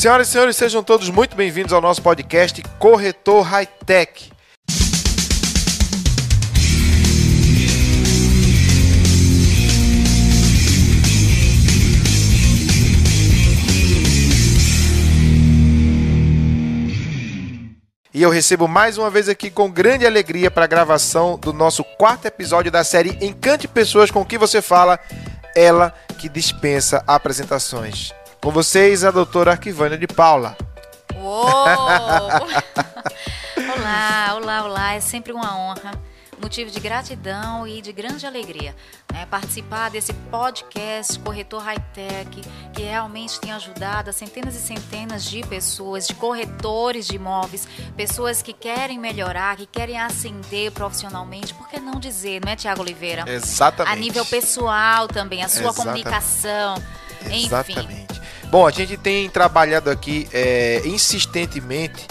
Senhoras e senhores, sejam todos muito bem-vindos ao nosso podcast Corretor High Tech. E eu recebo mais uma vez aqui com grande alegria para a gravação do nosso quarto episódio da série Encante Pessoas com que você fala, ela que dispensa apresentações. Com vocês, a doutora Arquivânia de Paula. Uou! olá, olá, olá. É sempre uma honra, motivo de gratidão e de grande alegria né, participar desse podcast Corretor High Tech, que realmente tem ajudado a centenas e centenas de pessoas, de corretores de imóveis, pessoas que querem melhorar, que querem ascender profissionalmente. Por que não dizer, não é, Tiago Oliveira? Exatamente. A nível pessoal também, a sua Exatamente. comunicação. Enfim. Exatamente. Bom, a gente tem trabalhado aqui é, insistentemente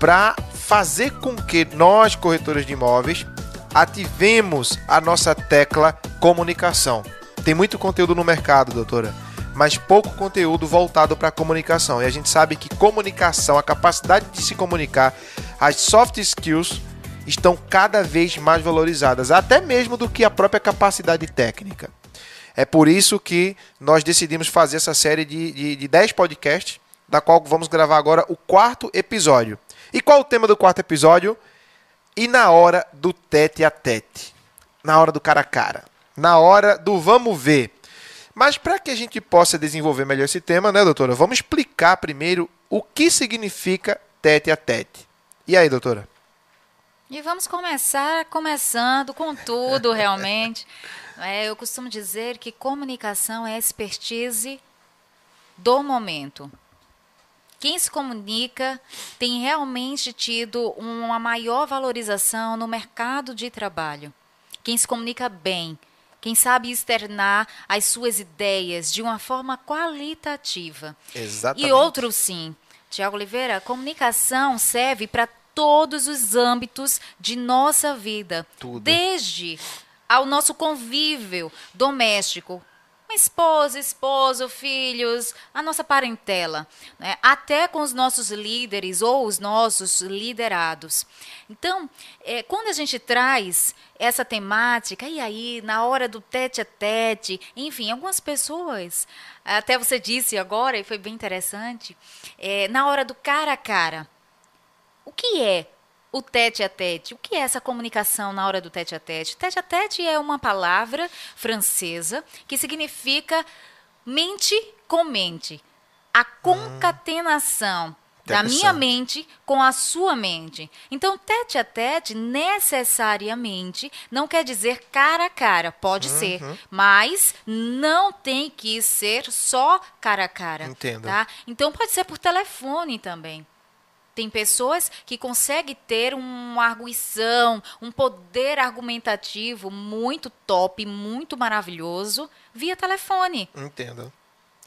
para fazer com que nós, corretores de imóveis, ativemos a nossa tecla comunicação. Tem muito conteúdo no mercado, doutora, mas pouco conteúdo voltado para comunicação. E a gente sabe que comunicação, a capacidade de se comunicar, as soft skills estão cada vez mais valorizadas, até mesmo do que a própria capacidade técnica. É por isso que nós decidimos fazer essa série de, de, de 10 podcasts, da qual vamos gravar agora o quarto episódio. E qual o tema do quarto episódio? E na hora do tete a tete. Na hora do cara a cara. Na hora do vamos ver. Mas para que a gente possa desenvolver melhor esse tema, né, doutora? Vamos explicar primeiro o que significa tete a tete. E aí, doutora? E vamos começar começando com tudo, realmente. É, eu costumo dizer que comunicação é expertise do momento. Quem se comunica tem realmente tido uma maior valorização no mercado de trabalho. Quem se comunica bem, quem sabe externar as suas ideias de uma forma qualitativa. Exatamente. E outro sim. Tiago Oliveira, comunicação serve para todos os âmbitos de nossa vida. Tudo. Desde ao nosso convívio doméstico, esposa, esposo, filhos, a nossa parentela, né? até com os nossos líderes ou os nossos liderados. Então, é, quando a gente traz essa temática, e aí, na hora do tete a tete, enfim, algumas pessoas, até você disse agora, e foi bem interessante, é, na hora do cara a cara, o que é o tete a tete. O que é essa comunicação na hora do tete a tete? Tete a tete é uma palavra francesa que significa mente com mente. A concatenação da minha mente com a sua mente. Então, tete a tete necessariamente não quer dizer cara a cara, pode uhum. ser, mas não tem que ser só cara a cara. Entendo. Tá? Então, pode ser por telefone também. Tem pessoas que conseguem ter uma arguição, um poder argumentativo muito top, muito maravilhoso via telefone. Entendo.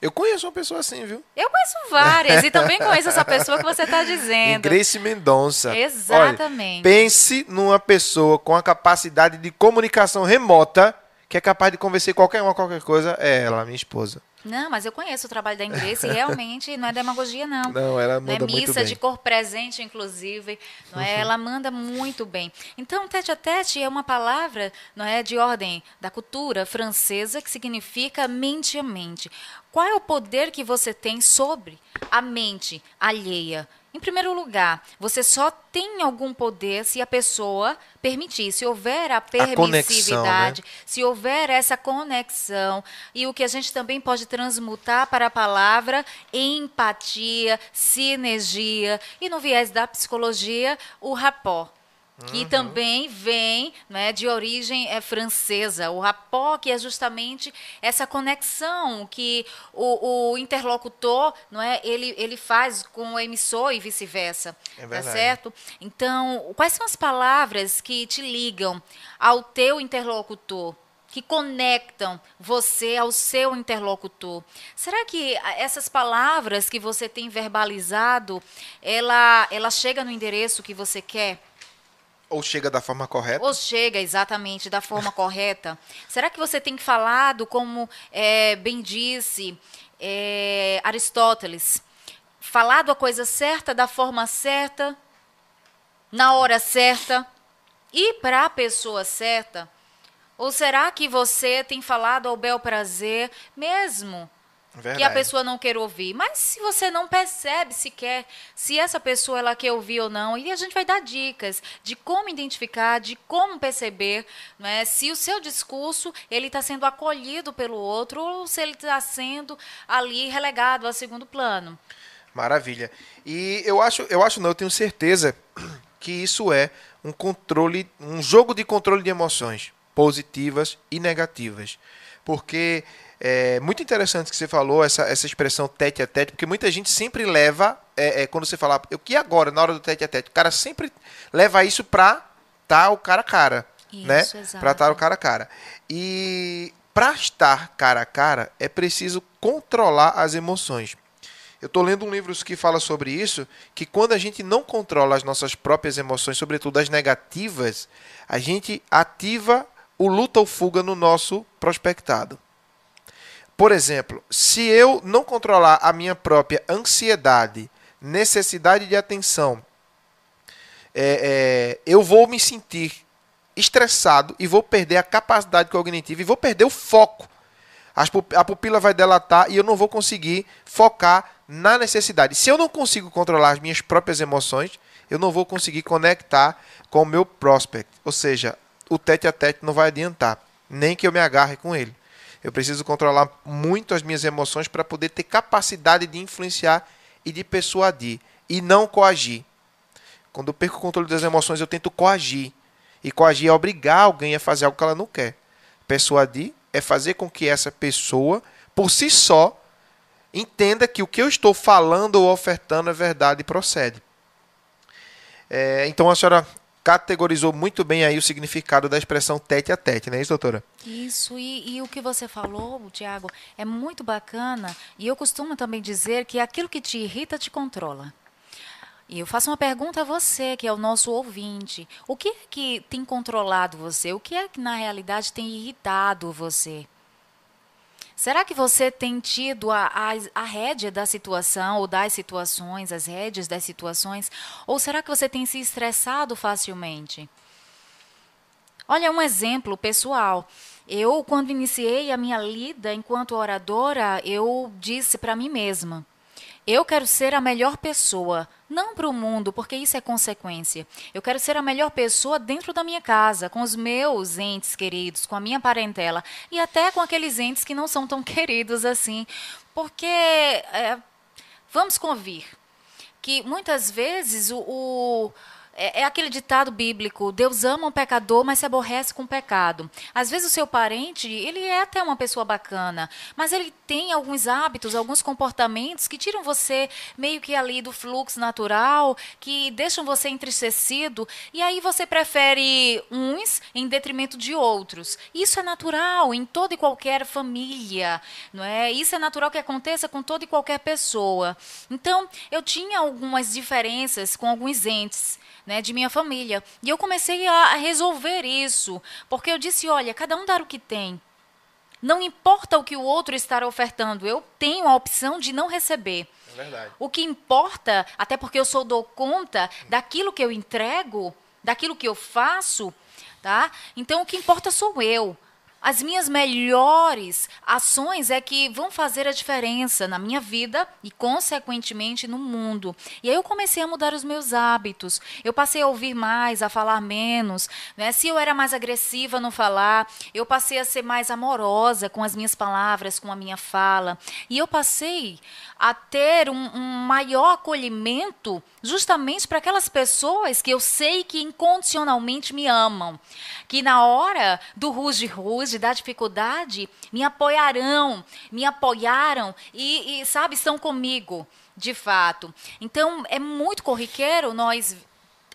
Eu conheço uma pessoa assim, viu? Eu conheço várias e também conheço essa pessoa que você está dizendo. Grace Mendonça. Exatamente. Olha, pense numa pessoa com a capacidade de comunicação remota que é capaz de convencer qualquer uma, qualquer coisa. É ela, minha esposa. Não, mas eu conheço o trabalho da Inglês e realmente não é demagogia, não. Não, ela manda não é missa de cor presente, inclusive. Não é? Ela manda muito bem. Então, tete a tete é uma palavra não é, de ordem da cultura francesa que significa mente a mente. Qual é o poder que você tem sobre a mente alheia? Em primeiro lugar, você só tem algum poder se a pessoa permitir, se houver a permissividade, a né? se houver essa conexão. E o que a gente também pode transmutar para a palavra empatia, sinergia. E no viés da psicologia, o rapport que uhum. também vem né, de origem é, francesa. O rapport, que é justamente essa conexão que o, o, interlocutor não é, ele, ele faz com o emissor e vice-versa. É tá certo? Então, quais são as palavras que te ligam ao teu interlocutor? que conectam você ao seu interlocutor. Será que essas palavras que você tem verbalizado, ela, ela chega no endereço que você quer? Ou chega da forma correta? Ou chega exatamente da forma correta. Será que você tem falado, como é, bem disse é, Aristóteles, falado a coisa certa, da forma certa, na hora certa e para a pessoa certa? Ou será que você tem falado ao bel prazer mesmo Verdade. que a pessoa não quer ouvir. Mas se você não percebe sequer se essa pessoa ela quer ouvir ou não, e a gente vai dar dicas de como identificar, de como perceber, é se o seu discurso ele está sendo acolhido pelo outro ou se ele está sendo ali relegado a segundo plano. Maravilha. E eu acho, eu acho não, eu tenho certeza que isso é um controle, um jogo de controle de emoções positivas e negativas. Porque é muito interessante que você falou essa, essa expressão tete a tete, porque muita gente sempre leva, é, é, quando você fala, o que agora, na hora do tete a tete? O cara sempre leva isso pra estar tá o cara a cara. Isso, né? Para estar tá o cara a cara. E para estar cara a cara, é preciso controlar as emoções. Eu estou lendo um livro que fala sobre isso, que quando a gente não controla as nossas próprias emoções, sobretudo as negativas, a gente ativa o luta ou fuga no nosso prospectado. Por exemplo, se eu não controlar a minha própria ansiedade, necessidade de atenção, é, é, eu vou me sentir estressado e vou perder a capacidade cognitiva e vou perder o foco. A pupila vai delatar e eu não vou conseguir focar na necessidade. Se eu não consigo controlar as minhas próprias emoções, eu não vou conseguir conectar com o meu prospect. Ou seja, o tete a tete não vai adiantar, nem que eu me agarre com ele. Eu preciso controlar muito as minhas emoções para poder ter capacidade de influenciar e de persuadir e não coagir. Quando eu perco o controle das emoções, eu tento coagir. E coagir é obrigar alguém a fazer algo que ela não quer. Persuadir é fazer com que essa pessoa, por si só, entenda que o que eu estou falando ou ofertando é verdade e procede. É, então a senhora categorizou muito bem aí o significado da expressão tete a tete, não é isso, doutora? Isso, e, e o que você falou, Tiago, é muito bacana, e eu costumo também dizer que aquilo que te irrita te controla. E eu faço uma pergunta a você, que é o nosso ouvinte. O que é que tem controlado você? O que é que na realidade tem irritado você? Será que você tem tido a, a, a rédea da situação ou das situações, as rédeas das situações? Ou será que você tem se estressado facilmente? Olha, um exemplo pessoal. Eu, quando iniciei a minha lida enquanto oradora, eu disse para mim mesma: eu quero ser a melhor pessoa, não para o mundo, porque isso é consequência. Eu quero ser a melhor pessoa dentro da minha casa, com os meus entes queridos, com a minha parentela e até com aqueles entes que não são tão queridos assim. Porque, é, vamos convir, que muitas vezes o, o é, é, aquele ditado bíblico: Deus ama um pecador, mas se aborrece com o pecado. Às vezes o seu parente, ele é até uma pessoa bacana, mas ele tem alguns hábitos, alguns comportamentos que tiram você meio que ali do fluxo natural, que deixam você entristecido, e aí você prefere uns em detrimento de outros. Isso é natural em toda e qualquer família, não é? Isso é natural que aconteça com toda e qualquer pessoa. Então, eu tinha algumas diferenças com alguns entes né, de minha família. E eu comecei a resolver isso, porque eu disse: olha, cada um dá o que tem. Não importa o que o outro está ofertando, eu tenho a opção de não receber. É verdade. O que importa, até porque eu sou dou conta daquilo que eu entrego, daquilo que eu faço, tá? Então o que importa sou eu. As minhas melhores ações é que vão fazer a diferença na minha vida e, consequentemente, no mundo. E aí eu comecei a mudar os meus hábitos. Eu passei a ouvir mais, a falar menos. Né? Se eu era mais agressiva no falar, eu passei a ser mais amorosa com as minhas palavras, com a minha fala. E eu passei a ter um, um maior acolhimento justamente para aquelas pessoas que eu sei que incondicionalmente me amam. Que na hora do ruge-ruge, de da dificuldade, me apoiarão, me apoiaram e, e, sabe, estão comigo, de fato. Então, é muito corriqueiro nós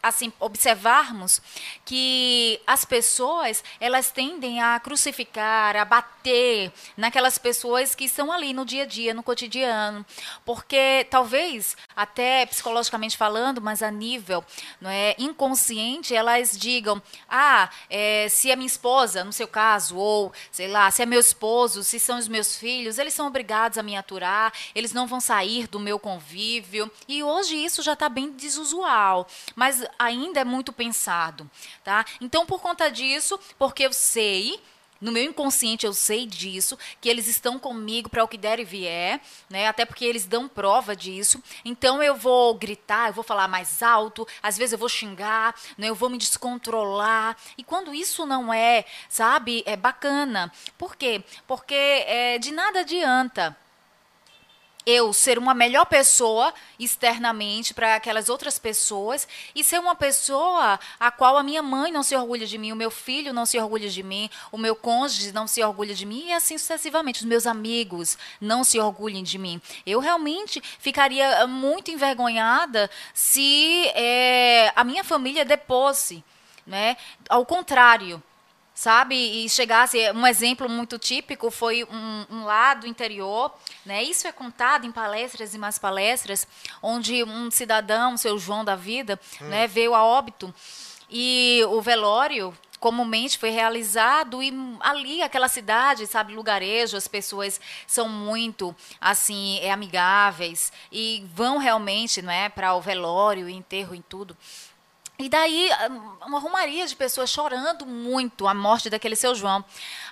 assim observarmos que as pessoas elas tendem a crucificar, a bater naquelas pessoas que estão ali no dia a dia, no cotidiano, porque talvez até psicologicamente falando, mas a nível não é inconsciente, elas digam, ah, é, se é minha esposa, no seu caso, ou sei lá, se é meu esposo, se são os meus filhos, eles são obrigados a me aturar, eles não vão sair do meu convívio. E hoje isso já está bem desusual, mas ainda é muito pensado, tá? Então, por conta disso, porque eu sei no meu inconsciente eu sei disso, que eles estão comigo para o que der e vier, né? Até porque eles dão prova disso. Então eu vou gritar, eu vou falar mais alto, às vezes eu vou xingar, né? Eu vou me descontrolar. E quando isso não é, sabe, é bacana. Por quê? Porque é, de nada adianta eu ser uma melhor pessoa externamente para aquelas outras pessoas e ser uma pessoa a qual a minha mãe não se orgulha de mim, o meu filho não se orgulha de mim, o meu cônjuge não se orgulha de mim e assim sucessivamente. Os meus amigos não se orgulhem de mim. Eu realmente ficaria muito envergonhada se é, a minha família deposse. Né? Ao contrário, sabe? E chegasse, um exemplo muito típico foi um, um lado interior, né? Isso é contado em palestras e mais palestras, onde um cidadão, seu João da vida, hum. né, veio a óbito e o velório comumente foi realizado e ali aquela cidade sabe lugarejo as pessoas são muito assim é, amigáveis e vão realmente não é para o velório enterro em tudo e daí, uma romaria de pessoas chorando muito a morte daquele seu João.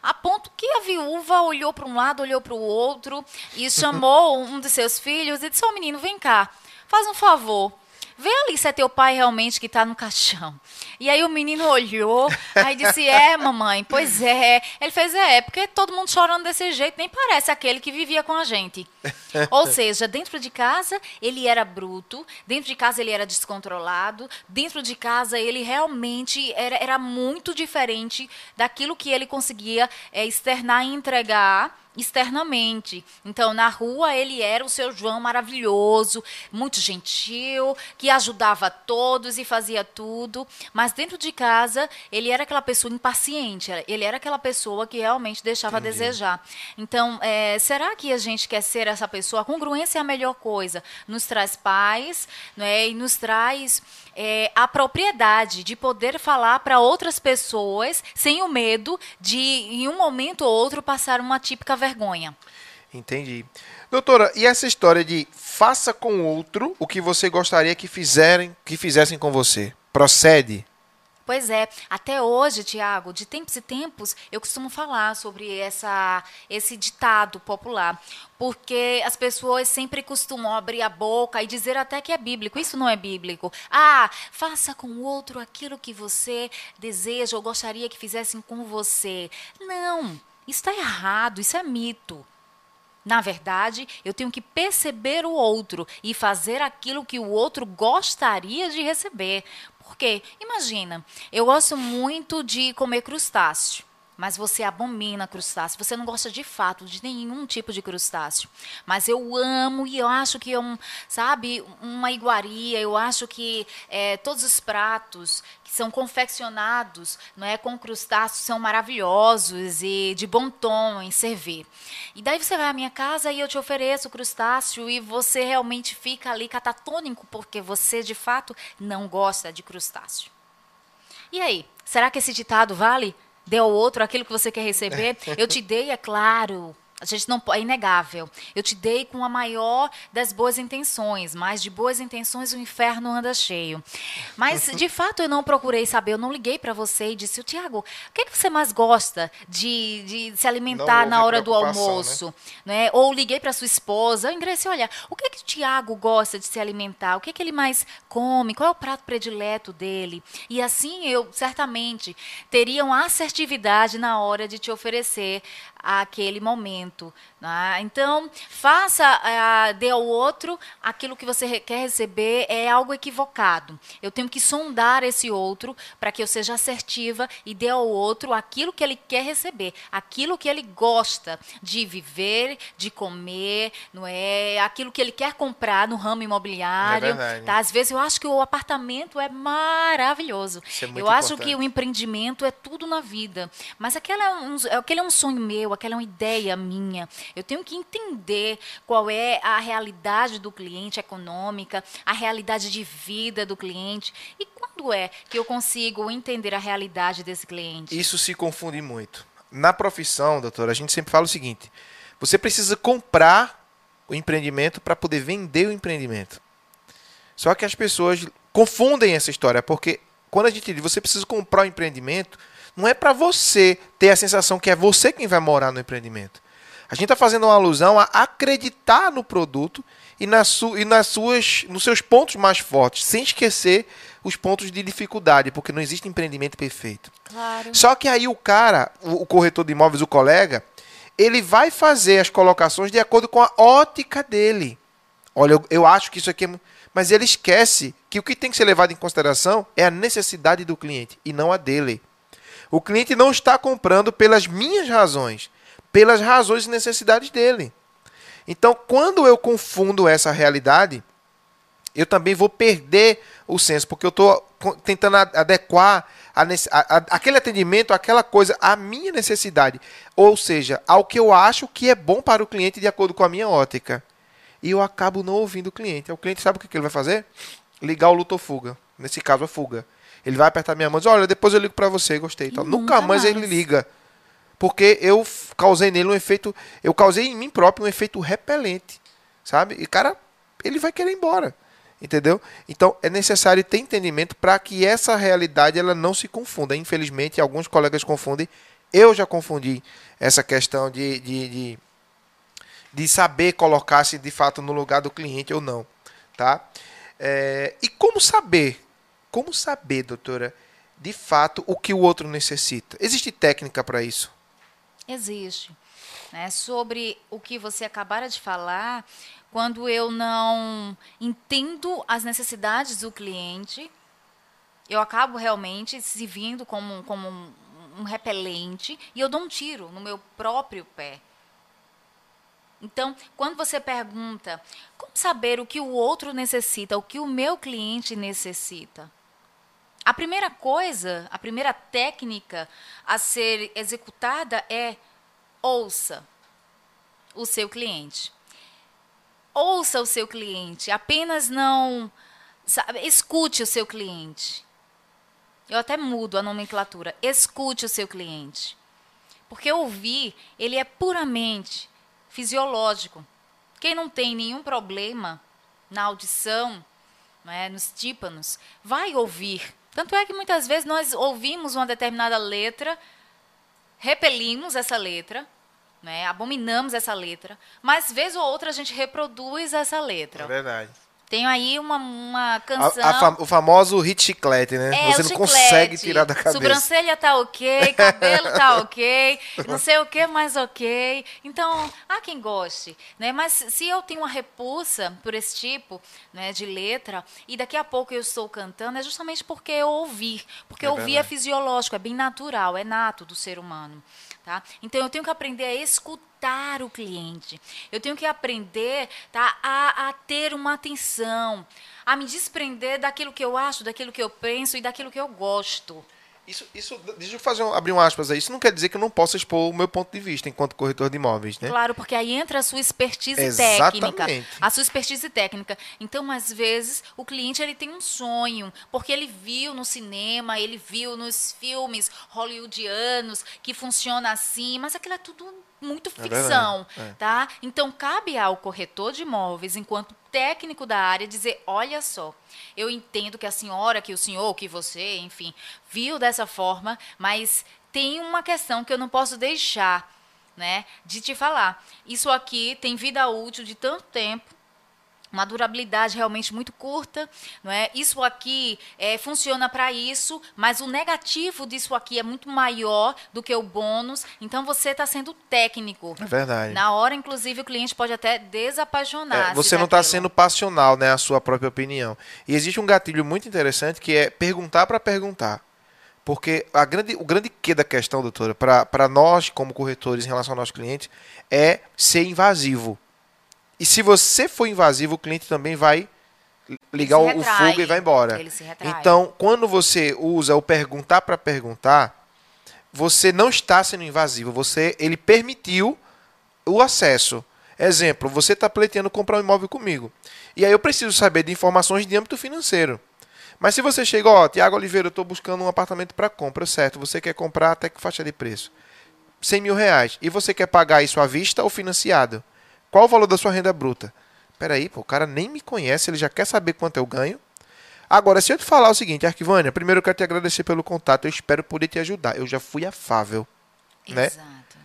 A ponto que a viúva olhou para um lado, olhou para o outro e chamou um de seus filhos e disse: Ô oh, menino, vem cá, faz um favor. Vê ali se é teu pai realmente que está no caixão. E aí o menino olhou, aí disse: É, mamãe, pois é. Ele fez: É, porque todo mundo chorando desse jeito, nem parece aquele que vivia com a gente. Ou seja, dentro de casa ele era bruto, dentro de casa ele era descontrolado, dentro de casa ele realmente era, era muito diferente daquilo que ele conseguia é, externar e entregar externamente. Então, na rua, ele era o seu João maravilhoso, muito gentil, que ajudava todos e fazia tudo. Mas dentro de casa, ele era aquela pessoa impaciente, ele era aquela pessoa que realmente deixava Entendi. a desejar. Então, é, será que a gente quer ser essa pessoa? A congruência é a melhor coisa. Nos traz paz né, e nos traz é, a propriedade de poder falar para outras pessoas sem o medo de, em um momento ou outro, passar uma típica vergonha. Entendi. Doutora, e essa história de faça com o outro o que você gostaria que fizerem, que fizessem com você? Procede? Pois é, até hoje, Tiago, de tempos e tempos, eu costumo falar sobre essa, esse ditado popular, porque as pessoas sempre costumam abrir a boca e dizer até que é bíblico. Isso não é bíblico. Ah, faça com o outro aquilo que você deseja ou gostaria que fizessem com você. Não, está errado, isso é mito. Na verdade, eu tenho que perceber o outro e fazer aquilo que o outro gostaria de receber. Porque, imagina, eu gosto muito de comer crustáceo mas você abomina crustáceo. Você não gosta de fato de nenhum tipo de crustáceo. Mas eu amo e eu acho que é um, sabe, uma iguaria. Eu acho que é, todos os pratos que são confeccionados, não é, com crustáceos são maravilhosos e de bom tom em servir. E daí você vai à minha casa e eu te ofereço crustáceo e você realmente fica ali catatônico porque você de fato não gosta de crustáceo. E aí, será que esse ditado vale? Dê ao outro aquilo que você quer receber. Eu te dei, é claro, a gente não é inegável. Eu te dei com a maior das boas intenções, mas de boas intenções o inferno anda cheio. Mas de fato eu não procurei saber, eu não liguei para você e disse: "O Tiago, o que, é que você mais gosta de, de se alimentar na hora do né? almoço?", né? Ou liguei para sua esposa, eu ingressei, olha, o que é que o Tiago gosta de se alimentar? O que é que ele mais come? Qual é o prato predileto dele? E assim eu certamente teria uma assertividade na hora de te oferecer àquele momento. Né? Então, faça, uh, dê ao outro aquilo que você quer receber é algo equivocado. Eu tenho que sondar esse outro para que eu seja assertiva e dê ao outro aquilo que ele quer receber, aquilo que ele gosta de viver, de comer, não é aquilo que ele quer comprar no ramo imobiliário. É tá? Às vezes eu acho que o apartamento é maravilhoso. É eu importante. acho que o empreendimento é tudo na vida. Mas aquele é, um, aquele é um sonho meu, aquela é uma ideia minha. Eu tenho que entender qual é a realidade do cliente econômica, a realidade de vida do cliente. E quando é que eu consigo entender a realidade desse cliente? Isso se confunde muito. Na profissão, doutora, a gente sempre fala o seguinte: você precisa comprar o empreendimento para poder vender o empreendimento. Só que as pessoas confundem essa história, porque quando a gente diz você precisa comprar o um empreendimento, não é para você ter a sensação que é você quem vai morar no empreendimento. A gente está fazendo uma alusão a acreditar no produto e, na su, e nas suas, nos seus pontos mais fortes, sem esquecer os pontos de dificuldade, porque não existe empreendimento perfeito. Claro. Só que aí o cara, o, o corretor de imóveis, o colega, ele vai fazer as colocações de acordo com a ótica dele. Olha, eu, eu acho que isso aqui é. Mas ele esquece que o que tem que ser levado em consideração é a necessidade do cliente e não a dele. O cliente não está comprando pelas minhas razões, pelas razões e necessidades dele. Então, quando eu confundo essa realidade, eu também vou perder o senso, porque eu estou tentando adequar a, a, aquele atendimento, aquela coisa, à minha necessidade. Ou seja, ao que eu acho que é bom para o cliente de acordo com a minha ótica. E eu acabo não ouvindo o cliente. O cliente sabe o que ele vai fazer? Ligar o luto ou fuga. Nesse caso, a fuga. Ele vai apertar minha mão e diz, olha, depois eu ligo para você, gostei. Nunca, Nunca mais, mais ele liga. Porque eu causei nele um efeito. Eu causei em mim próprio um efeito repelente. Sabe? E, cara, ele vai querer ir embora. Entendeu? Então é necessário ter entendimento para que essa realidade ela não se confunda. Infelizmente, alguns colegas confundem. Eu já confundi essa questão de, de, de, de saber colocar-se de fato no lugar do cliente ou não. Tá? É, e como saber? Como saber, doutora, de fato o que o outro necessita? Existe técnica para isso? Existe. Né? Sobre o que você acabara de falar, quando eu não entendo as necessidades do cliente, eu acabo realmente se vindo como, como um, um repelente e eu dou um tiro no meu próprio pé. Então, quando você pergunta como saber o que o outro necessita, o que o meu cliente necessita, a primeira coisa, a primeira técnica a ser executada é ouça o seu cliente. Ouça o seu cliente, apenas não. Sabe, escute o seu cliente. Eu até mudo a nomenclatura. Escute o seu cliente. Porque ouvir, ele é puramente fisiológico. Quem não tem nenhum problema na audição, né, nos tímpanos, vai ouvir. Tanto é que muitas vezes nós ouvimos uma determinada letra, repelimos essa letra, né? Abominamos essa letra, mas vez ou outra a gente reproduz essa letra. É verdade. Tenho aí uma, uma canção. A, a fam o famoso hit chiclete, né? É, Você não chiclete. consegue tirar da cabeça. Sobrancelha tá ok, cabelo tá ok, não sei o que mais ok. Então, há quem goste, né? Mas se eu tenho uma repulsa por esse tipo né, de letra, e daqui a pouco eu estou cantando, é justamente porque eu ouvi. Porque é ouvir é fisiológico, é bem natural, é nato do ser humano. Tá? Então eu tenho que aprender a escutar o cliente. Eu tenho que aprender tá, a, a ter uma atenção, a me desprender daquilo que eu acho, daquilo que eu penso e daquilo que eu gosto. Isso, isso, deixa eu fazer um, abrir um aspas aí. Isso não quer dizer que eu não possa expor o meu ponto de vista enquanto corretor de imóveis, né? Claro, porque aí entra a sua expertise Exatamente. técnica. A sua expertise técnica. Então, às vezes, o cliente ele tem um sonho, porque ele viu no cinema, ele viu nos filmes hollywoodianos que funciona assim, mas aquilo é tudo muito é ficção, é tá? Então cabe ao corretor de imóveis, enquanto técnico da área, dizer, olha só, eu entendo que a senhora, que o senhor, que você, enfim, viu dessa forma, mas tem uma questão que eu não posso deixar, né, de te falar. Isso aqui tem vida útil de tanto tempo, uma durabilidade realmente muito curta, não é? Isso aqui é, funciona para isso, mas o negativo disso aqui é muito maior do que o bônus. Então você está sendo técnico. É verdade. Na hora, inclusive, o cliente pode até desapaixonar. É, você não está sendo passional, né, a sua própria opinião. E existe um gatilho muito interessante que é perguntar para perguntar. Porque a grande, o grande que da questão, doutora, para nós como corretores em relação ao nosso cliente, é ser invasivo. E se você for invasivo, o cliente também vai ligar o, fogo e vai embora. Então, quando você usa o perguntar para perguntar, você não está sendo invasivo, você ele permitiu o acesso. Exemplo, você está pleiteando comprar um imóvel comigo. E aí eu preciso saber de informações de âmbito financeiro. Mas se você chega, ó, Tiago Oliveira, eu estou buscando um apartamento para compra, certo? Você quer comprar até que faixa de preço? 100 mil reais. E você quer pagar isso à vista ou financiado? Qual o valor da sua renda bruta? Peraí, pô, o cara nem me conhece, ele já quer saber quanto eu ganho. Agora, se eu te falar o seguinte, Arquivânia, primeiro eu quero te agradecer pelo contato, eu espero poder te ajudar. Eu já fui afável. Né? Exato.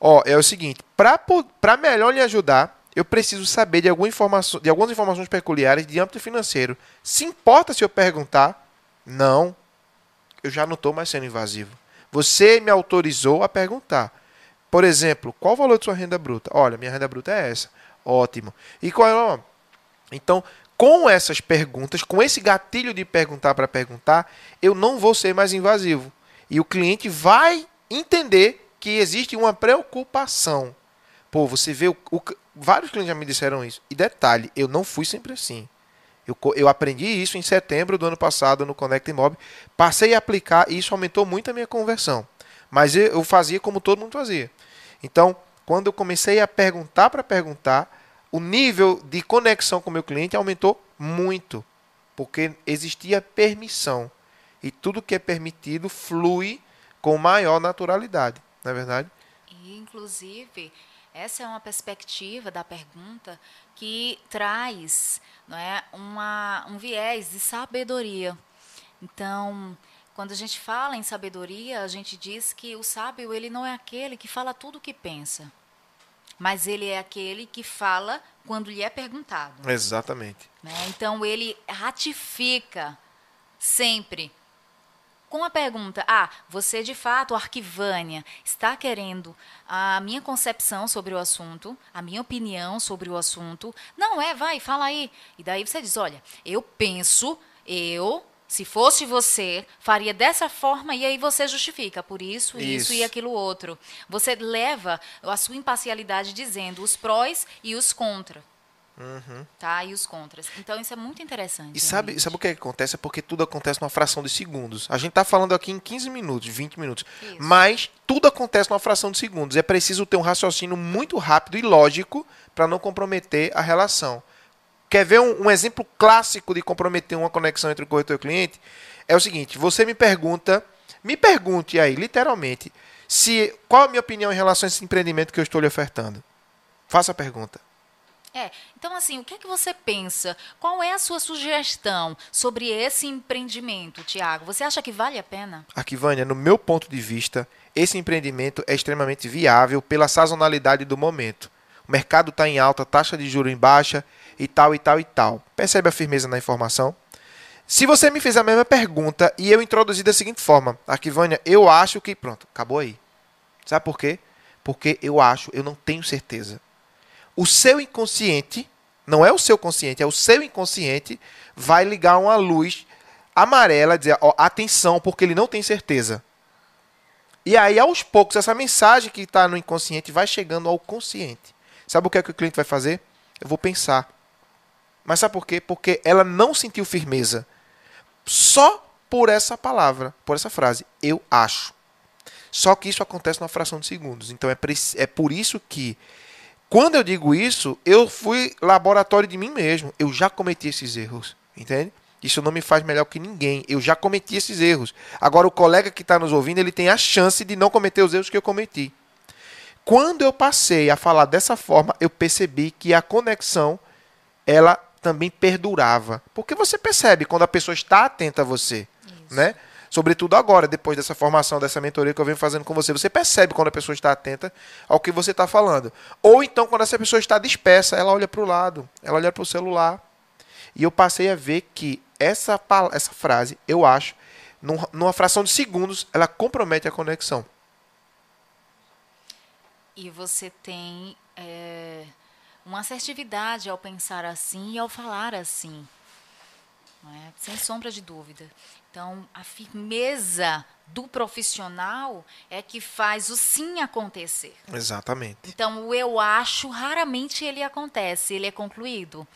Ó, é o seguinte, para melhor lhe ajudar, eu preciso saber de, alguma informação, de algumas informações peculiares de âmbito financeiro. Se importa se eu perguntar? Não. Eu já não estou mais sendo invasivo. Você me autorizou a perguntar. Por exemplo, qual o valor de sua renda bruta? Olha, minha renda bruta é essa. Ótimo. E qual é? Então, com essas perguntas, com esse gatilho de perguntar para perguntar, eu não vou ser mais invasivo. E o cliente vai entender que existe uma preocupação. Pô, você vê o, o, vários clientes já me disseram isso. E detalhe, eu não fui sempre assim. Eu, eu aprendi isso em setembro do ano passado no Connect Mob, passei a aplicar e isso aumentou muito a minha conversão. Mas eu, fazia como todo mundo fazia. Então, quando eu comecei a perguntar para perguntar, o nível de conexão com o meu cliente aumentou muito, porque existia permissão. E tudo que é permitido flui com maior naturalidade, não é verdade? Inclusive, essa é uma perspectiva da pergunta que traz não é, uma, um viés de sabedoria. Então, quando a gente fala em sabedoria, a gente diz que o sábio ele não é aquele que fala tudo o que pensa, mas ele é aquele que fala quando lhe é perguntado. Exatamente. Né? Então ele ratifica sempre com a pergunta: Ah, você de fato, Arquivânia, está querendo a minha concepção sobre o assunto, a minha opinião sobre o assunto? Não é, vai, fala aí. E daí você diz: Olha, eu penso, eu se fosse você, faria dessa forma e aí você justifica por isso, isso, isso e aquilo outro. Você leva a sua imparcialidade dizendo os prós e os contra. Uhum. Tá? E os contras. Então isso é muito interessante. E sabe, sabe o que acontece? É porque tudo acontece numa fração de segundos. A gente tá falando aqui em 15 minutos, 20 minutos. Isso. Mas tudo acontece numa fração de segundos. É preciso ter um raciocínio muito rápido e lógico para não comprometer a relação. Quer ver um, um, exemplo clássico de comprometer uma conexão entre o corretor e o cliente? É o seguinte: você me pergunta, me pergunte aí, literalmente, se qual a minha opinião em relação a esse empreendimento que eu estou lhe ofertando. Faça a pergunta. É, então assim, o que é que você pensa? Qual é a sua sugestão sobre esse empreendimento, Tiago? Você acha que vale a pena? Aqui, Vânia, no meu ponto de vista, esse empreendimento é extremamente viável pela sazonalidade do momento. O mercado está em alta, taxa de juro em baixa e tal, e tal, e tal. Percebe a firmeza na informação? Se você me fizer a mesma pergunta e eu introduzir da seguinte forma, Arquivânia, eu acho que. Pronto, acabou aí. Sabe por quê? Porque eu acho, eu não tenho certeza. O seu inconsciente, não é o seu consciente, é o seu inconsciente, vai ligar uma luz amarela, dizer, ó, atenção, porque ele não tem certeza. E aí, aos poucos, essa mensagem que está no inconsciente vai chegando ao consciente. Sabe o que, é que o cliente vai fazer? Eu vou pensar. Mas sabe por quê? Porque ela não sentiu firmeza. Só por essa palavra, por essa frase, eu acho. Só que isso acontece numa fração de segundos. Então é, é por isso que, quando eu digo isso, eu fui laboratório de mim mesmo. Eu já cometi esses erros. Entende? Isso não me faz melhor que ninguém. Eu já cometi esses erros. Agora, o colega que está nos ouvindo, ele tem a chance de não cometer os erros que eu cometi. Quando eu passei a falar dessa forma, eu percebi que a conexão ela também perdurava. Porque você percebe quando a pessoa está atenta a você, Isso. né? Sobretudo agora, depois dessa formação, dessa mentoria que eu venho fazendo com você. Você percebe quando a pessoa está atenta ao que você está falando. Ou então, quando essa pessoa está dispersa, ela olha para o lado, ela olha para o celular. E eu passei a ver que essa, essa frase, eu acho, numa fração de segundos, ela compromete a conexão. E você tem é, uma assertividade ao pensar assim e ao falar assim. É? Sem sombra de dúvida. Então, a firmeza do profissional é que faz o sim acontecer. Exatamente. Então, o eu acho, raramente ele acontece, ele é concluído.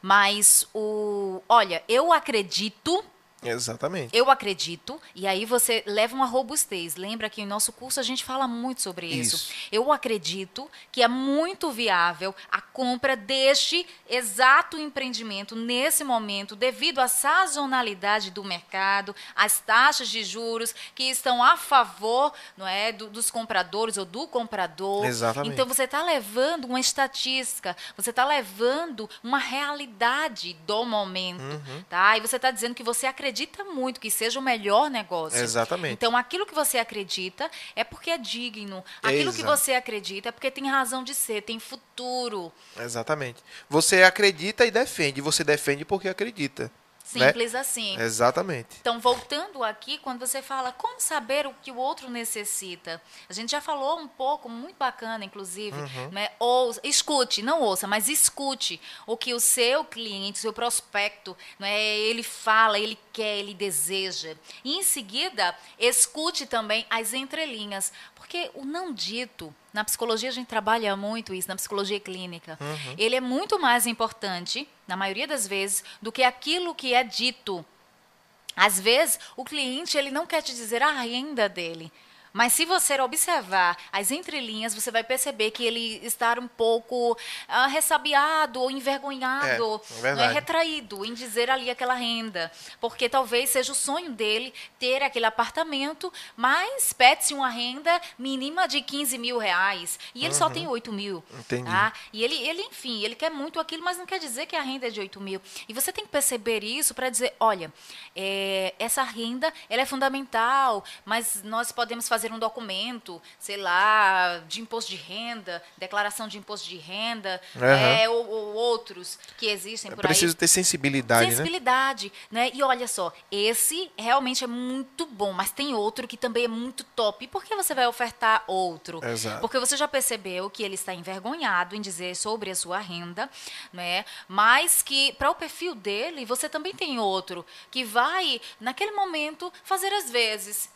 Mas o. Olha, eu acredito Exatamente. Eu acredito, e aí você leva uma robustez. Lembra que em nosso curso a gente fala muito sobre isso. isso. Eu acredito que é muito viável a compra deste exato empreendimento nesse momento, devido à sazonalidade do mercado, às taxas de juros que estão a favor não é, do, dos compradores ou do comprador. Exatamente. Então você está levando uma estatística, você está levando uma realidade do momento. Uhum. Tá? E você está dizendo que você acredita acredita muito que seja o melhor negócio. Exatamente. Então, aquilo que você acredita é porque é digno. Aquilo Exato. que você acredita é porque tem razão de ser, tem futuro. Exatamente. Você acredita e defende. Você defende porque acredita. Né? Simples né? assim. Exatamente. Então, voltando aqui, quando você fala como saber o que o outro necessita, a gente já falou um pouco, muito bacana, inclusive, uhum. né? Ou, escute, não ouça, mas escute o que o seu cliente, o seu prospecto, né? ele fala, ele quer, ele deseja. E, em seguida, escute também as entrelinhas, porque o não dito, na psicologia a gente trabalha muito isso, na psicologia clínica, uhum. ele é muito mais importante, na maioria das vezes, do que aquilo que é dito. Às vezes, o cliente ele não quer te dizer a renda dele. Mas se você observar as entrelinhas, você vai perceber que ele está um pouco uh, ressabiado ou envergonhado, é, é, é retraído em dizer ali aquela renda. Porque talvez seja o sonho dele ter aquele apartamento, mas pede-se uma renda mínima de 15 mil reais. E ele uhum. só tem 8 mil. Entendi. Tá? E ele, ele, enfim, ele quer muito aquilo, mas não quer dizer que a renda é de 8 mil. E você tem que perceber isso para dizer, olha, é, essa renda ela é fundamental, mas nós podemos fazer fazer um documento, sei lá, de imposto de renda, declaração de imposto de renda, uhum. é, ou, ou, outros que existem é por preciso aí. ter sensibilidade, né? sensibilidade, né? né? E olha só, esse realmente é muito bom, mas tem outro que também é muito top. E por que você vai ofertar outro? Exato. Porque você já percebeu que ele está envergonhado em dizer sobre a sua renda, né? Mas que para o perfil dele, você também tem outro que vai naquele momento fazer as vezes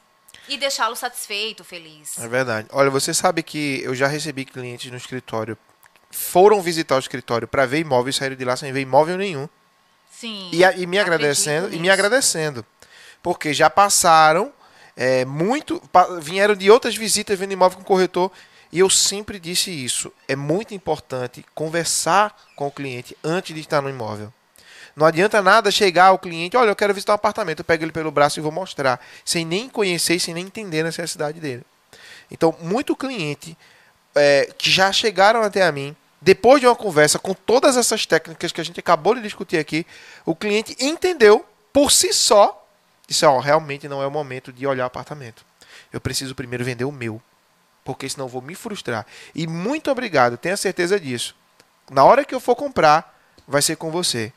e deixá-lo satisfeito, feliz. É verdade. Olha, você sabe que eu já recebi clientes no escritório, foram visitar o escritório para ver imóvel e saíram de lá sem ver imóvel nenhum. Sim. E, e me agradecendo, nisso. e me agradecendo. Porque já passaram é, muito, vieram de outras visitas vendo imóvel com corretor. E eu sempre disse isso. É muito importante conversar com o cliente antes de estar no imóvel. Não adianta nada chegar ao cliente, olha, eu quero visitar um apartamento, eu pego ele pelo braço e vou mostrar, sem nem conhecer, sem nem entender a necessidade dele. Então, muito cliente é, que já chegaram até a mim, depois de uma conversa com todas essas técnicas que a gente acabou de discutir aqui, o cliente entendeu por si só, disse, ó, realmente não é o momento de olhar apartamento. Eu preciso primeiro vender o meu, porque senão vou me frustrar. E muito obrigado, tenha certeza disso. Na hora que eu for comprar, vai ser com você.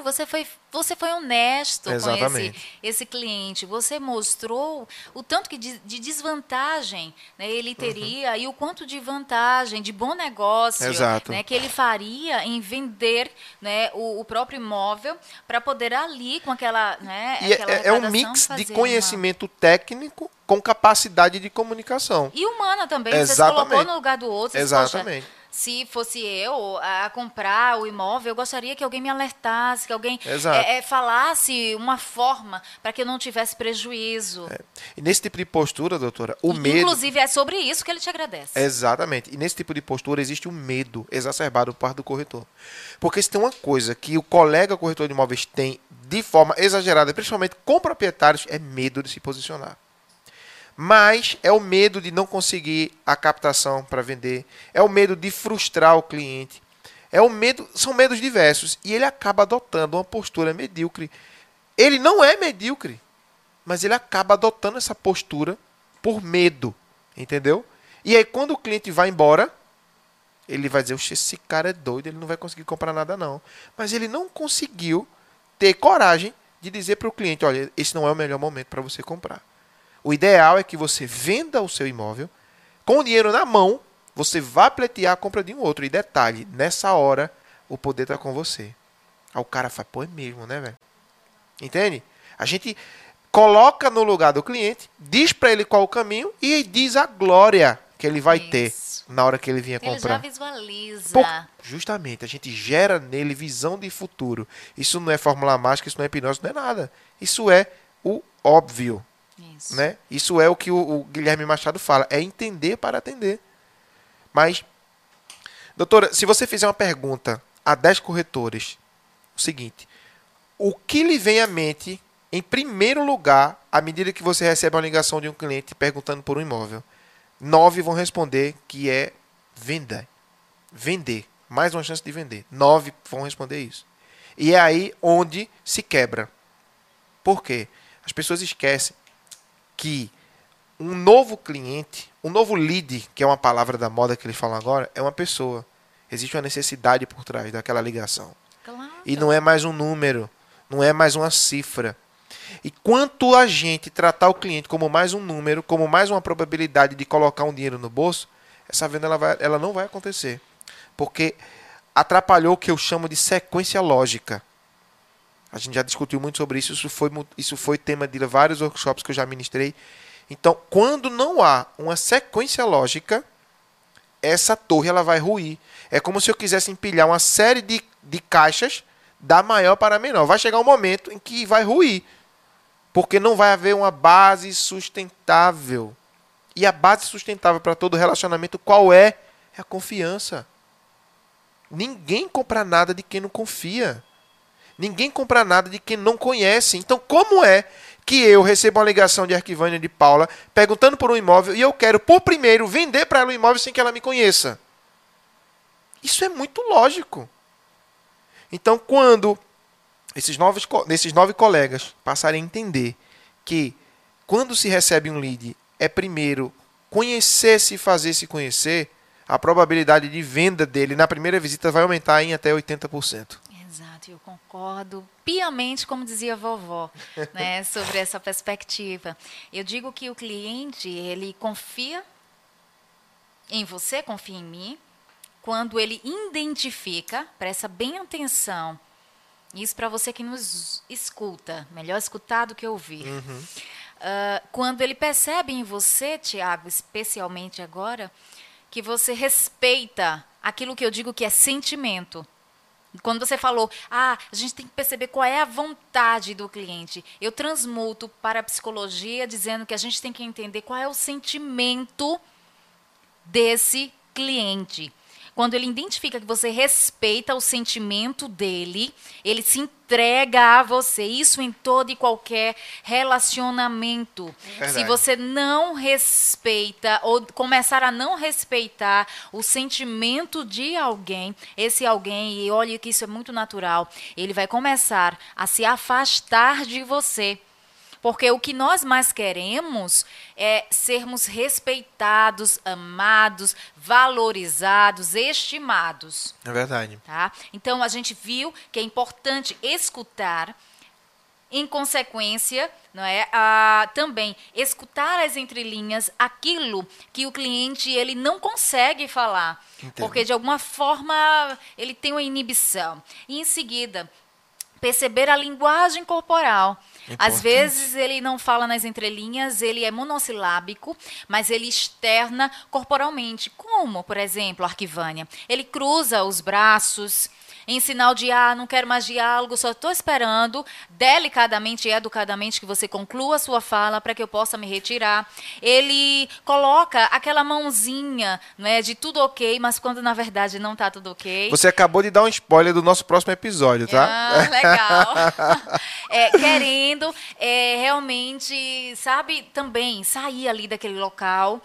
Claro, você foi, você foi honesto Exatamente. com esse, esse cliente. Você mostrou o tanto que de, de desvantagem né, ele teria uhum. e o quanto de vantagem, de bom negócio né, que ele faria em vender né, o, o próprio imóvel para poder ali com aquela. Né, é, aquela é, é um mix de conhecimento uma... técnico com capacidade de comunicação. E humana também. Exatamente. Você colocou no lugar do outro. Exatamente. Poxa, se fosse eu a comprar o imóvel, eu gostaria que alguém me alertasse, que alguém é, é, falasse uma forma para que eu não tivesse prejuízo. É. E nesse tipo de postura, doutora, o e, medo. Inclusive, é sobre isso que ele te agradece. Exatamente. E nesse tipo de postura existe um medo exacerbado por parte do corretor. Porque se tem uma coisa que o colega corretor de imóveis tem de forma exagerada, principalmente com proprietários, é medo de se posicionar mas é o medo de não conseguir a captação para vender, é o medo de frustrar o cliente, é o medo, são medos diversos e ele acaba adotando uma postura medíocre. Ele não é medíocre. mas ele acaba adotando essa postura por medo, entendeu? E aí quando o cliente vai embora, ele vai dizer, esse cara é doido, ele não vai conseguir comprar nada não. Mas ele não conseguiu ter coragem de dizer para o cliente, olha, esse não é o melhor momento para você comprar. O ideal é que você venda o seu imóvel com o dinheiro na mão, você vá pleitear a compra de um outro. E detalhe, nessa hora o poder está com você. Aí o cara fala, pô, é mesmo, né, velho? Entende? A gente coloca no lugar do cliente, diz para ele qual o caminho e diz a glória que ele vai Isso. ter na hora que ele vinha comprar. Ele já visualiza. Por, justamente, a gente gera nele visão de futuro. Isso não é fórmula mágica, isso não é hipnose, não é nada. Isso é o óbvio. Isso, né? isso é o que o, o Guilherme Machado fala, é entender para atender. Mas, doutora, se você fizer uma pergunta a 10 corretores, o seguinte, o que lhe vem à mente, em primeiro lugar, à medida que você recebe uma ligação de um cliente perguntando por um imóvel? Nove vão responder que é venda. Vender. Mais uma chance de vender. Nove vão responder isso. E é aí onde se quebra. Por quê? As pessoas esquecem que um novo cliente, um novo lead, que é uma palavra da moda que eles falam agora, é uma pessoa. Existe uma necessidade por trás daquela ligação. Claro. E não é mais um número, não é mais uma cifra. E quanto a gente tratar o cliente como mais um número, como mais uma probabilidade de colocar um dinheiro no bolso, essa venda ela, vai, ela não vai acontecer. Porque atrapalhou o que eu chamo de sequência lógica. A gente já discutiu muito sobre isso, isso foi, isso foi tema de vários workshops que eu já ministrei. Então, quando não há uma sequência lógica, essa torre ela vai ruir. É como se eu quisesse empilhar uma série de, de caixas da maior para a menor. Vai chegar um momento em que vai ruir. Porque não vai haver uma base sustentável. E a base sustentável para todo relacionamento qual é? É a confiança. Ninguém compra nada de quem não confia. Ninguém compra nada de quem não conhece. Então, como é que eu recebo uma ligação de Arquivânia de Paula perguntando por um imóvel e eu quero, por primeiro, vender para ela o um imóvel sem que ela me conheça? Isso é muito lógico. Então, quando esses, novos, esses nove colegas passarem a entender que quando se recebe um lead é primeiro conhecer-se e fazer-se conhecer, a probabilidade de venda dele na primeira visita vai aumentar em até 80%. Exato, eu concordo piamente, como dizia a vovó, né, sobre essa perspectiva. Eu digo que o cliente, ele confia em você, confia em mim, quando ele identifica, presta bem atenção, isso para você que nos escuta, melhor escutar do que ouvir. Uhum. Uh, quando ele percebe em você, Tiago, especialmente agora, que você respeita aquilo que eu digo que é sentimento. Quando você falou, ah, a gente tem que perceber qual é a vontade do cliente. Eu transmuto para a psicologia dizendo que a gente tem que entender qual é o sentimento desse cliente. Quando ele identifica que você respeita o sentimento dele, ele se entrega a você. Isso em todo e qualquer relacionamento. Verdade. Se você não respeita ou começar a não respeitar o sentimento de alguém, esse alguém, e olhe que isso é muito natural, ele vai começar a se afastar de você porque o que nós mais queremos é sermos respeitados, amados, valorizados, estimados. É verdade. Tá? Então a gente viu que é importante escutar. Em consequência, não é, ah, também escutar as entrelinhas, aquilo que o cliente ele não consegue falar, Entendo. porque de alguma forma ele tem uma inibição. E em seguida, perceber a linguagem corporal. Às vezes ele não fala nas entrelinhas, ele é monossilábico, mas ele externa corporalmente. Como, por exemplo, Arquivânia? Ele cruza os braços, em sinal de ah, não quero mais diálogo, só estou esperando delicadamente e educadamente que você conclua a sua fala para que eu possa me retirar. Ele coloca aquela mãozinha, né, de tudo ok, mas quando na verdade não está tudo ok. Você acabou de dar um spoiler do nosso próximo episódio, tá? Ah, legal. é, querendo é, realmente, sabe, também sair ali daquele local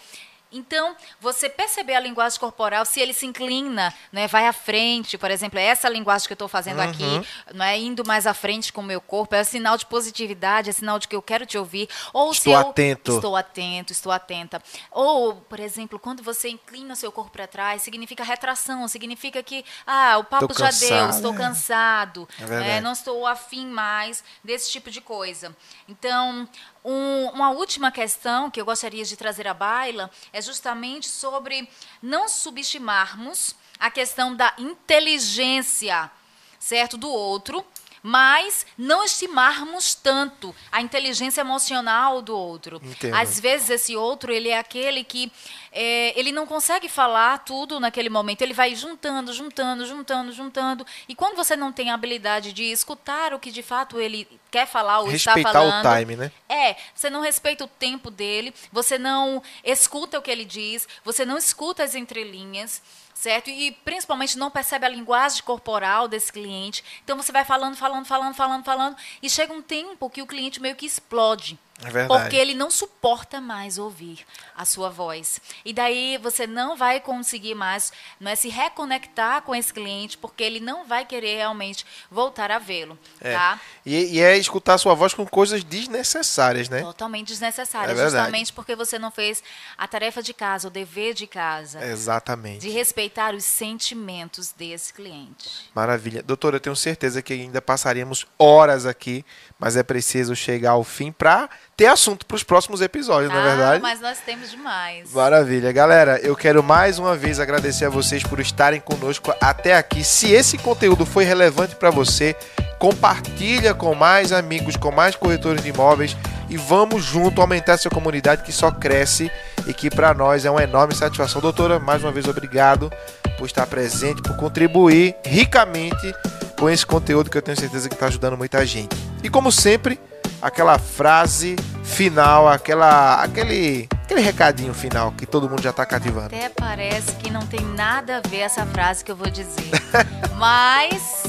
Então, você perceber a linguagem corporal, se ele se inclina, né, vai à frente, por exemplo, é essa linguagem que eu estou fazendo uhum. aqui, não é indo mais à frente com o meu corpo, é sinal de positividade, é sinal de que eu quero te ouvir. Ou estou se eu, atento. Estou atento, estou atenta. Ou, por exemplo, quando você inclina seu corpo para trás, significa retração, significa que, ah, o papo já deu, estou é. cansado, é, não estou afim mais desse tipo de coisa. Então, um, uma última questão que eu gostaria de trazer à baila é justamente sobre não subestimarmos a questão da inteligência, certo, do outro, mas não estimarmos tanto a inteligência emocional do outro. Entendo. Às vezes esse outro ele é aquele que é, ele não consegue falar tudo naquele momento, ele vai juntando, juntando, juntando, juntando. E quando você não tem a habilidade de escutar o que de fato ele quer falar ou Respeitar está falando. o time, né? É, você não respeita o tempo dele, você não escuta o que ele diz, você não escuta as entrelinhas certo? E principalmente não percebe a linguagem corporal desse cliente. Então você vai falando, falando, falando, falando, falando, e chega um tempo que o cliente meio que explode. É verdade. Porque ele não suporta mais ouvir a sua voz. E daí você não vai conseguir mais não é, se reconectar com esse cliente, porque ele não vai querer realmente voltar a vê-lo. É. Tá? E, e, é escutar a sua voz com coisas desnecessárias, né? Totalmente desnecessárias. É justamente porque você não fez a tarefa de casa, o dever de casa. Exatamente. De respeitar os sentimentos desse cliente. Maravilha. Doutora, eu tenho certeza que ainda passaríamos horas aqui, mas é preciso chegar ao fim para ter assunto para os próximos episódios, ah, não é ah, verdade? Mas nós temos demais. Maravilha. Galera, eu quero mais uma vez agradecer a vocês por estarem conosco até aqui. Se esse conteúdo foi relevante para você, compartilha com mais amigos, com mais corretores de imóveis e vamos junto aumentar essa comunidade que só cresce e que para nós é uma enorme satisfação. Doutora, mais uma vez obrigado por estar presente, por contribuir ricamente com esse conteúdo que eu tenho certeza que está ajudando muita gente. E como sempre, aquela frase final, aquela, aquele, aquele recadinho final que todo mundo já está cativando. Até parece que não tem nada a ver essa frase que eu vou dizer. Mas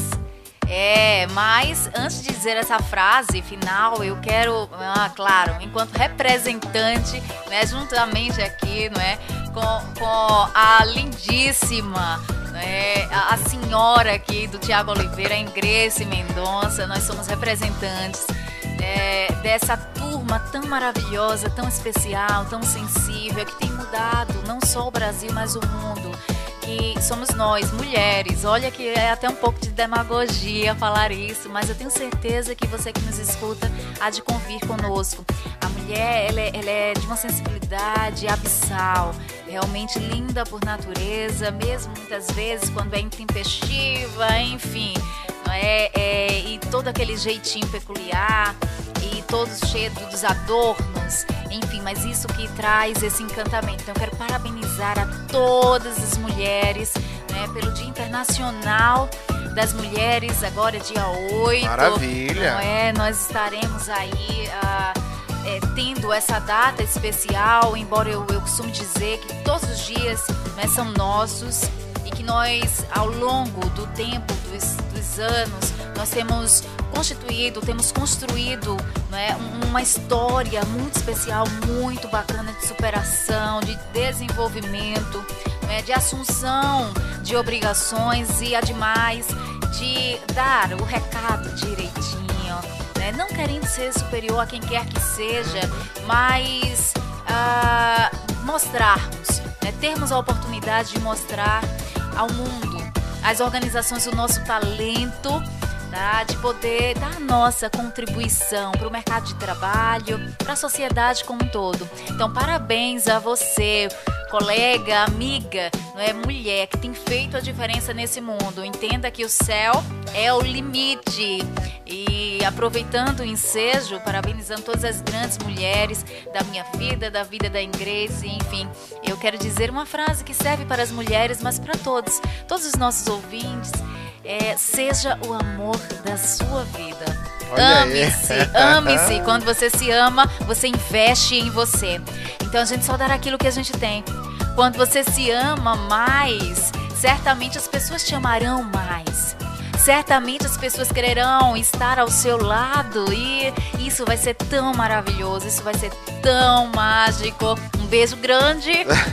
é, mas antes de dizer essa frase final, eu quero, ah, claro, enquanto representante, né, juntamente aqui, não é, com, com a lindíssima é, a senhora aqui do Tiago Oliveira, a Ingresse Mendonça, nós somos representantes é, dessa turma tão maravilhosa, tão especial, tão sensível, que tem mudado não só o Brasil, mas o mundo. Que somos nós, mulheres. Olha que é até um pouco de demagogia falar isso, mas eu tenho certeza que você que nos escuta há de convir conosco. A mulher, ela é, ela é de uma sensibilidade abissal, realmente linda por natureza, mesmo muitas vezes quando é intempestiva, enfim é, é, e todo aquele jeitinho peculiar e todos cheios dos adornos, enfim, mas isso que traz esse encantamento. Então eu quero parabenizar a todas as mulheres né, pelo Dia Internacional das Mulheres, agora é dia 8. Maravilha! Não é? Nós estaremos aí. Uh, é, tendo essa data especial, embora eu, eu costume dizer que todos os dias né, são nossos nós, ao longo do tempo, dos, dos anos, nós temos constituído, temos construído né, uma história muito especial, muito bacana de superação, de desenvolvimento, né, de assunção de obrigações e, ademais, de dar o recado direitinho, né, não querendo ser superior a quem quer que seja, mas uh, mostrarmos, né, termos a oportunidade de mostrar ao mundo, às organizações, o nosso talento, tá? de poder dar a nossa contribuição para o mercado de trabalho, para a sociedade como um todo. Então, parabéns a você, colega, amiga, não é mulher que tem feito a diferença nesse mundo. Entenda que o céu é o limite. E aproveitando o ensejo, parabenizando todas as grandes mulheres da minha vida, da vida da Ingrese, enfim, eu quero dizer uma frase que serve para as mulheres, mas para todos, todos os nossos ouvintes, é, seja o amor da sua vida. Ame-se, ame-se. Quando você se ama, você investe em você. Então a gente só dará aquilo que a gente tem. Quando você se ama mais, certamente as pessoas te amarão mais. Certamente as pessoas quererão estar ao seu lado e isso vai ser tão maravilhoso, isso vai ser tão mágico. Um beijo grande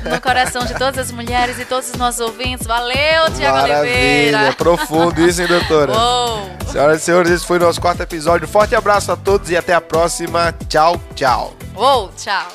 no coração de todas as mulheres e todos os nossos ouvintes. Valeu, Tiago Oliveira. Profundo isso, hein, doutora? Senhoras e senhores, esse foi o nosso quarto episódio. Forte abraço a todos e até a próxima. Tchau, tchau. Uou, tchau.